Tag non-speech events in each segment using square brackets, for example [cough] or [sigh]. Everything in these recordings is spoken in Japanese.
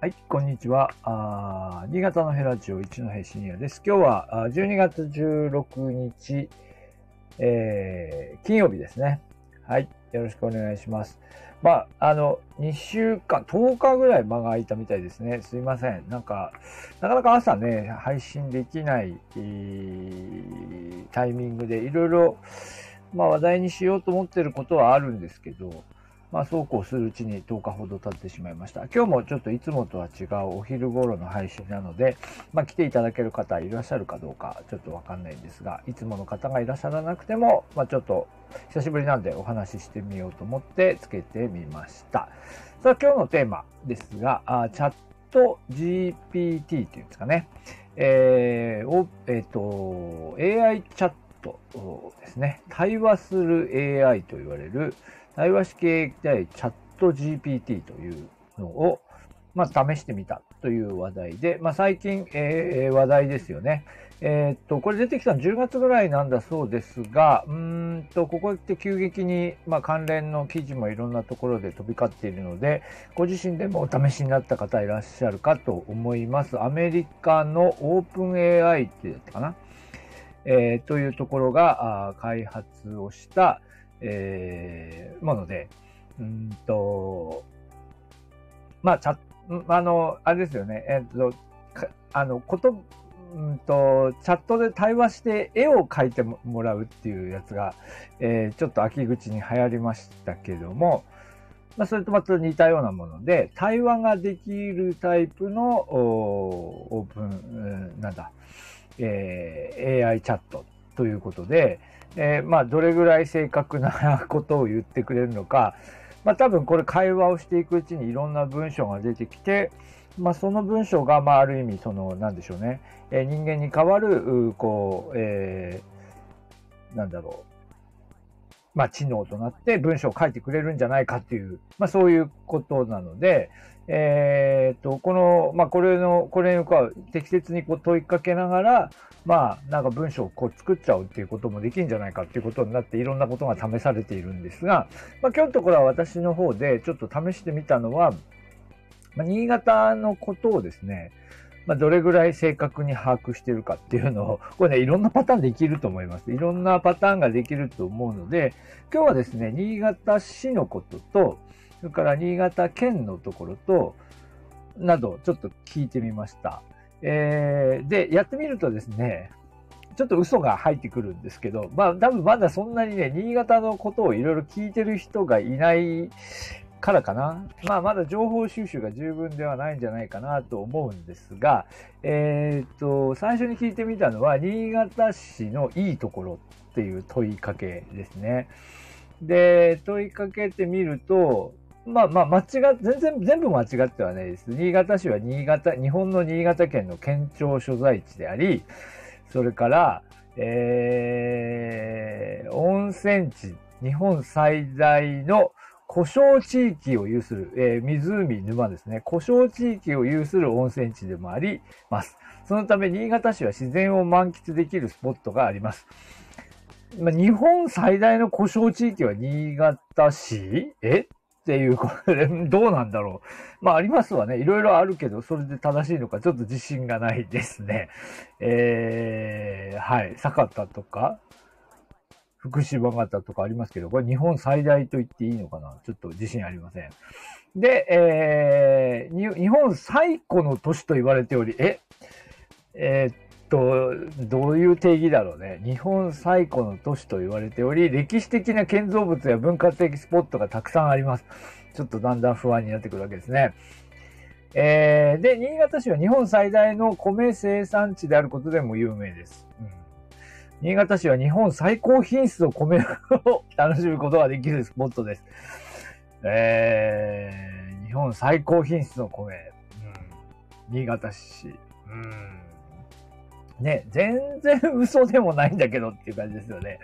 はい、こんにちは。あ新潟のヘラジオ一戸深夜です。今日は12月16日、えー、金曜日ですね。はい、よろしくお願いします。まあ、あの、2週間、10日ぐらい間が空いたみたいですね。すいません。なんか、なかなか朝ね、配信できない、えー、タイミングでいろいろ、まあ話題にしようと思ってることはあるんですけど、まあ、そうこうするうちに10日ほど経ってしまいました。今日もちょっといつもとは違うお昼頃の配信なので、まあ、来ていただける方いらっしゃるかどうかちょっとわかんないんですが、いつもの方がいらっしゃらなくても、まあ、ちょっと久しぶりなんでお話ししてみようと思ってつけてみました。さあ、今日のテーマですが、あチャット GPT っていうんですかね。えー、おえっ、ー、と、AI チャットですね。対話する AI と言われる、対話式 AI チャット GPT というのを、まあ、試してみたという話題で、まあ、最近、えー、話題ですよね。えー、っと、これ出てきたの10月ぐらいなんだそうですが、うんと、ここって急激に、まあ、関連の記事もいろんなところで飛び交っているので、ご自身でもお試しになった方いらっしゃるかと思います。アメリカのオープン AI ってやったかな、えー、というところが開発をした、えー、もので、うんと、まあ、チャあの、あれですよね、えっ、と、あの、こと、うんと、チャットで対話して絵を描いてもらうっていうやつが、えー、ちょっと秋口に流行りましたけども、まあ、それとまた似たようなもので、対話ができるタイプのオープン、なんだ、えー、AI チャットということで、えー、まあ、どれぐらい正確なことを言ってくれるのか、まあ、多分これ会話をしていくうちにいろんな文章が出てきて、まあ、その文章が、まあ、ある意味、その、なんでしょうね、えー、人間に代わる、こう、えー、なんだろう、まあ、知能となって文章を書いてくれるんじゃないかっていう、まあ、そういうことなので、えー、っと、この、まあ、これの、これを適切にこう問いかけながら、まあ、なんか文章をこう作っちゃうっていうこともできるんじゃないかっていうことになって、いろんなことが試されているんですが、まあ、今日のところは私の方でちょっと試してみたのは、まあ、新潟のことをですね、まあ、どれぐらい正確に把握してるかっていうのを、[laughs] これね、いろんなパターンできると思います。いろんなパターンができると思うので、今日はですね、新潟市のことと、それから新潟県のところと、など、ちょっと聞いてみました。えー、で、やってみるとですね、ちょっと嘘が入ってくるんですけど、まあ多分まだそんなにね、新潟のことをいろいろ聞いてる人がいないからかな。まあまだ情報収集が十分ではないんじゃないかなと思うんですが、えっ、と、最初に聞いてみたのは、新潟市のいいところっていう問いかけですね。で、問いかけてみると、まあまあ、間違全然、全部間違ってはないです。新潟市は新潟、日本の新潟県の県庁所在地であり、それから、えー、温泉地、日本最大の故障地域を有する、えー、湖、沼ですね。故障地域を有する温泉地でもあります。そのため、新潟市は自然を満喫できるスポットがあります。まあ、日本最大の故障地域は新潟市？え？っていう、これ、どうなんだろう。まあ、ありますわね。いろいろあるけど、それで正しいのか、ちょっと自信がないですね。えー、はい。酒田とか、福島型とかありますけど、これ日本最大と言っていいのかな？ちょっと自信ありません。で、えー、日本最古の都市と言われており、え、えー、っと、どういう定義だろうね？日本最古の都市と言われており、歴史的な建造物や文化的スポットがたくさんあります。ちょっとだんだん不安になってくるわけですね。えー、で、新潟市は日本最大の米生産地であることでも有名です。うん新潟市は日本最高品質の米を楽しむことができるスポットです。えー、日本最高品質の米。うん、新潟市。うんね、全然嘘でもないんだけどっていう感じですよね。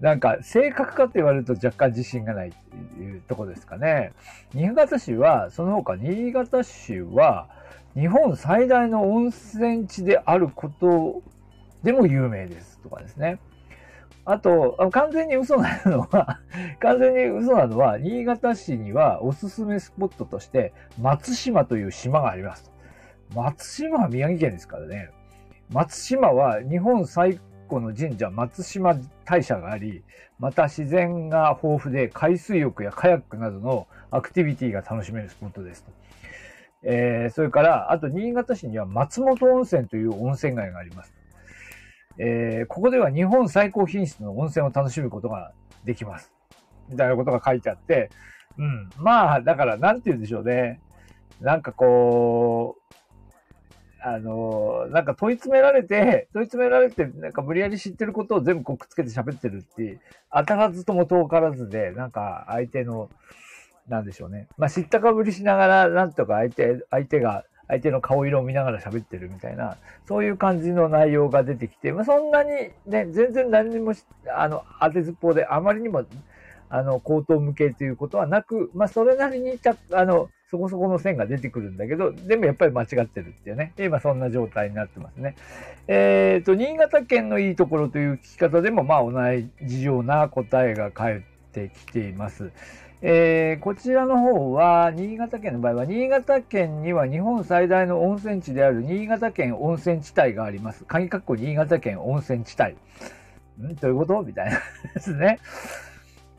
なんか、正確かって言われると若干自信がないっていうとこですかね。新潟市は、その他新潟市は、日本最大の温泉地であることでも有名ですとかですね。あと、完全に嘘なのは、[laughs] 完全に嘘なのは、新潟市にはおすすめスポットとして、松島という島があります。松島は宮城県ですからね。松島は日本最古の神社、松島大社があり、また自然が豊富で海水浴やカヤックなどのアクティビティが楽しめるスポットです。えー、それから、あと新潟市には松本温泉という温泉街があります。えー、ここでは日本最高品質の温泉を楽しむことができます。みたいなことが書いてあって、うん。まあ、だから、なんて言うんでしょうね。なんかこう、あの、なんか問い詰められて、問い詰められて、なんか無理やり知ってることを全部こうくっつけて喋ってるって、当たらずとも遠からずで、なんか相手の、なんでしょうね。まあ知ったかぶりしながら、なんとか相手、相手が相手の顔色を見ながら喋ってるみたいな、そういう感じの内容が出てきて、まあ、そんなにね、全然何にもあの、当てずっぽうで、あまりにも、あの、口頭向けということはなく、まあ、それなりに、あの、そこそこの線が出てくるんだけど、でもやっぱり間違ってるっていうね。今そんな状態になってますね。えっ、ー、と、新潟県のいいところという聞き方でも、まあ同じような答えが返ってきています。えー、こちらの方は、新潟県の場合は、新潟県には日本最大の温泉地である新潟県温泉地帯があります。鍵括弧新潟県温泉地帯。ん？どういうこと？みたいなですね。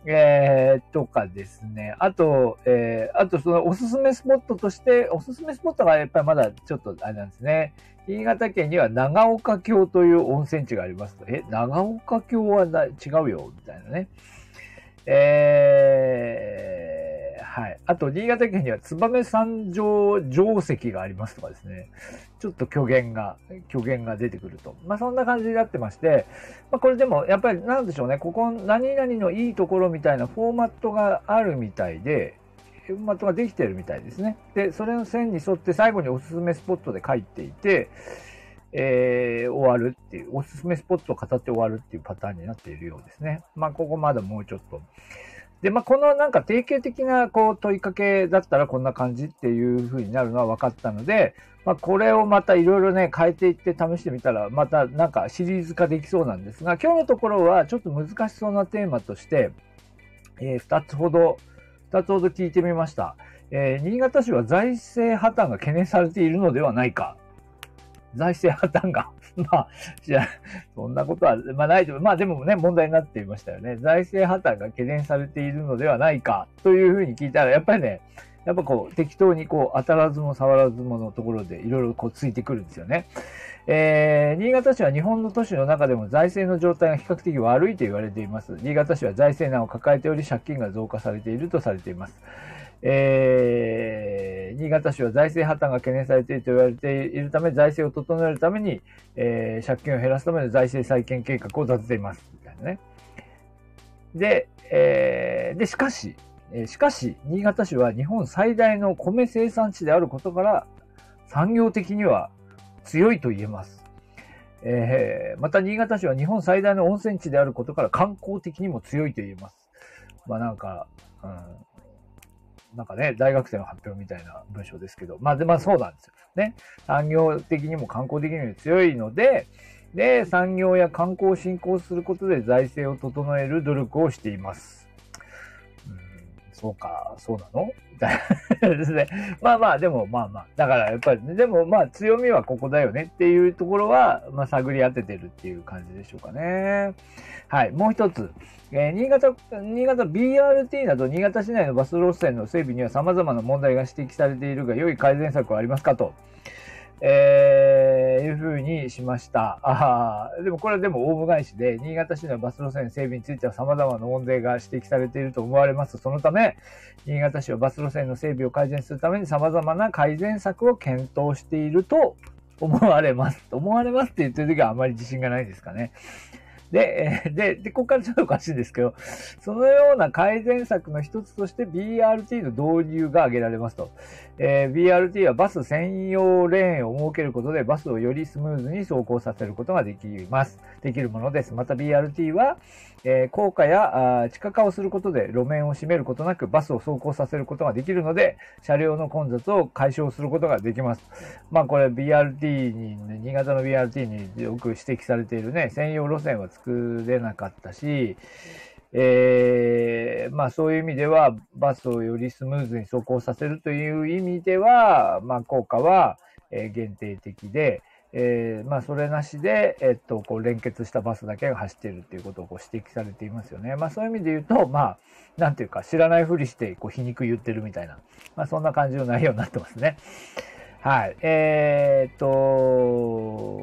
えー、とかですね。あと、えー、あとそのおすすめスポットとして、おすすめスポットがやっぱりまだちょっとあれなんですね。新潟県には長岡峡という温泉地があります。え、長岡峡は違うよ、みたいなね。えー、はい。あと、新潟県には燕三条城石がありますとかですね。ちょっと虚言が、虚言が出てくると。まあ、そんな感じになってまして、まあ、これでも、やっぱり、なんでしょうね。ここ、何々のいいところみたいなフォーマットがあるみたいで、フォーマットができてるみたいですね。で、それの線に沿って最後におすすめスポットで書いていて、えー、終わるっていう、おすすめスポットを語って終わるっていうパターンになっているようですね。まあ、ここまだもうちょっと。で、まあ、このなんか定型的なこう問いかけだったらこんな感じっていう風になるのは分かったので、まあ、これをまたいろいろね、変えていって試してみたら、またなんかシリーズ化できそうなんですが、今日のところはちょっと難しそうなテーマとして、えー、2つほど、2つほど聞いてみました。えー、新潟市は財政破綻が懸念されているのではないか。財政破綻が [laughs] まあ、じゃそんなことは、まあないと、まあでもね、問題になっていましたよね。財政破綻が懸念されているのではないか、というふうに聞いたら、やっぱりね、やっぱこう、適当にこう、当たらずも触らずものところでいろいろこう、ついてくるんですよね。えー、新潟市は日本の都市の中でも財政の状態が比較的悪いと言われています。新潟市は財政難を抱えており、借金が増加されているとされています。えー、新潟市は財政破綻が懸念されていると言われているため、財政を整えるために、えー、借金を減らすための財政再建計画を立てています。みたいなね。で、えー、で、しかし、えしかし、新潟市は日本最大の米生産地であることから、産業的には強いと言えます。えー、また新潟市は日本最大の温泉地であることから観光的にも強いと言えます。まあなんか、うん、なんかね、大学生の発表みたいな文章ですけど、まあ、で、まあそうなんですよ。ね。産業的にも観光的にも強いので、で、産業や観光を振興することで財政を整える努力をしています。そうか、そうなの？みたいなですね。[laughs] まあまあ、でもまあまあ、だからやっぱり、ね、でもまあ強みはここだよねっていうところは、まあ探り当ててるっていう感じでしょうかね。はい、もう一つ。えー、新潟、新潟 BRT など新潟市内のバス路線の整備には様々な問題が指摘されているが、良い改善策はありますかと。えー、いうふうにしました。あでもこれはでもオウム返しで、新潟市のバス路線整備については様々な問題が指摘されていると思われます。そのため、新潟市はバス路線の整備を改善するために様々な改善策を検討していると思われます。思われますって言ってる時はあまり自信がないですかね。で、で、で、ここからちょっとおかしいんですけど、そのような改善策の一つとして BRT の導入が挙げられますと。えー、BRT はバス専用レーンを設けることでバスをよりスムーズに走行させることができます。できるものです。また BRT は、えー、高架やあ地下化をすることで路面を占めることなくバスを走行させることができるので、車両の混雑を解消することができます。まあこれ BRT に、新潟の BRT によく指摘されているね、専用路線は作れなかったし、えー、まあそういう意味では、バスをよりスムーズに走行させるという意味では、まあ効果は限定的で、えー、まあそれなしで、えっと、こう連結したバスだけが走っているということをこう指摘されていますよね。まあそういう意味で言うと、まあ、なんていうか、知らないふりして、こう皮肉言ってるみたいな、まあそんな感じの内容になってますね。はい。えー、っと、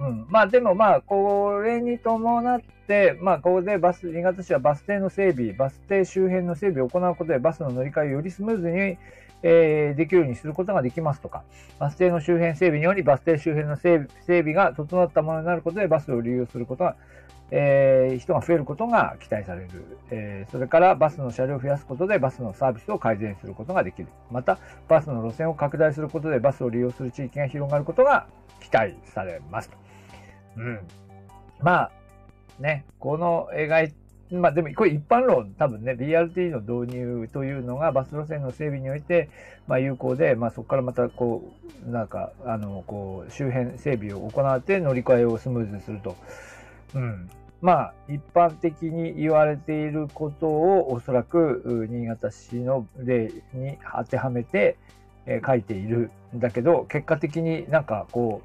うん。まあでもまあ、これに伴って、まあここでバス、新潟市はバス停の整備、バス停周辺の整備を行うことでバスの乗り換えをよりスムーズに、えー、できるようにすることができますとか、バス停の周辺整備によりバス停周辺の整備が整ったものになることでバスを利用することが、えー、人が増えることが期待される、えー、それからバスの車両を増やすことでバスのサービスを改善することができる。また、バスの路線を拡大することでバスを利用する地域が広がることが期待されますと。うん。まあ、ね、この描いまあでもこれ一般論多分ね BRT の導入というのがバス路線の整備においてまあ有効で、まあ、そこからまたこうなんかあのこう周辺整備を行って乗り換えをスムーズにすると、うん、まあ一般的に言われていることをおそらく新潟市の例に当てはめて、え書いているんだけど結果的になんかこ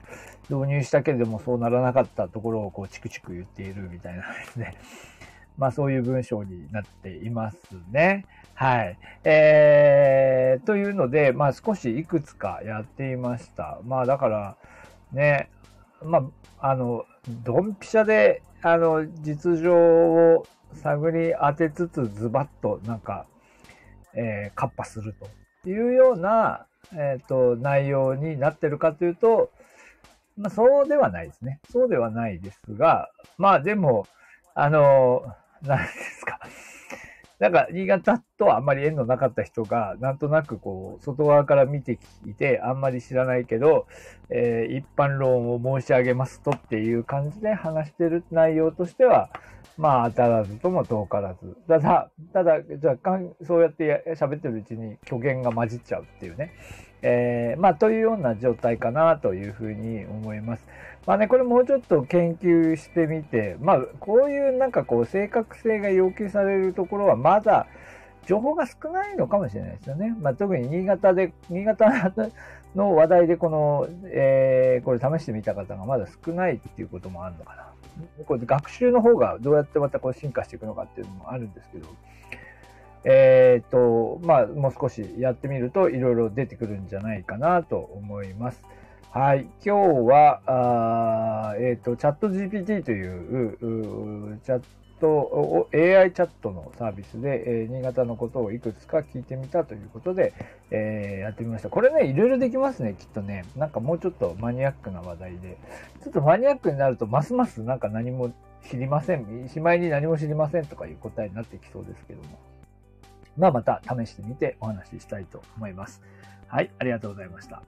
う導入したけれどもそうならなかったところをこうチクチク言っているみたいなですね。[laughs] まあそういう文章になっていますね。はい。えー、というので、まあ少しいくつかやっていました。まあだから、ね、まあ、あの、ドンピシャで、あの、実情を探り当てつつ、ズバッとなんか、えー、カッパするというような、えっ、ー、と、内容になってるかというと、まあそうではないですね。そうではないですが、まあでも、あの、何ですか。なんか、新潟とはあんまり縁のなかった人が、なんとなくこう、外側から見ていて、あんまり知らないけど、えー、一般論を申し上げますとっていう感じで話してる内容としては、まあ、当たらずとも遠からず。ただ、ただ、若干、そうやって喋ってるうちに虚言が混じっちゃうっていうね。えー、まあ、というような状態かなというふうに思います。まあね、これもうちょっと研究してみて、まあ、こういうなんかこう、正確性が要求されるところはまだ、情報が少ないのかもしれないですよね。まあ、特に新潟で、新潟の話題でこの、えー、これ試してみた方がまだ少ないっていうこともあるのかな。これ学習の方がどうやってまたこう進化していくのかっていうのもあるんですけど、えっ、と、まあ、もう少しやってみるといろいろ出てくるんじゃないかなと思います。はい。今日は、あえっ、と、チャット GPT というチャット、AI チャットのサービスで、えー、新潟のことをいくつか聞いてみたということで、えー、やってみました。これね、いろいろできますね、きっとね。なんかもうちょっとマニアックな話題で。ちょっとマニアックになると、ますますなんか何も知りません。しまいに何も知りませんとかいう答えになってきそうですけども。まあ、また試してみてお話ししたいと思います。はい、ありがとうございました。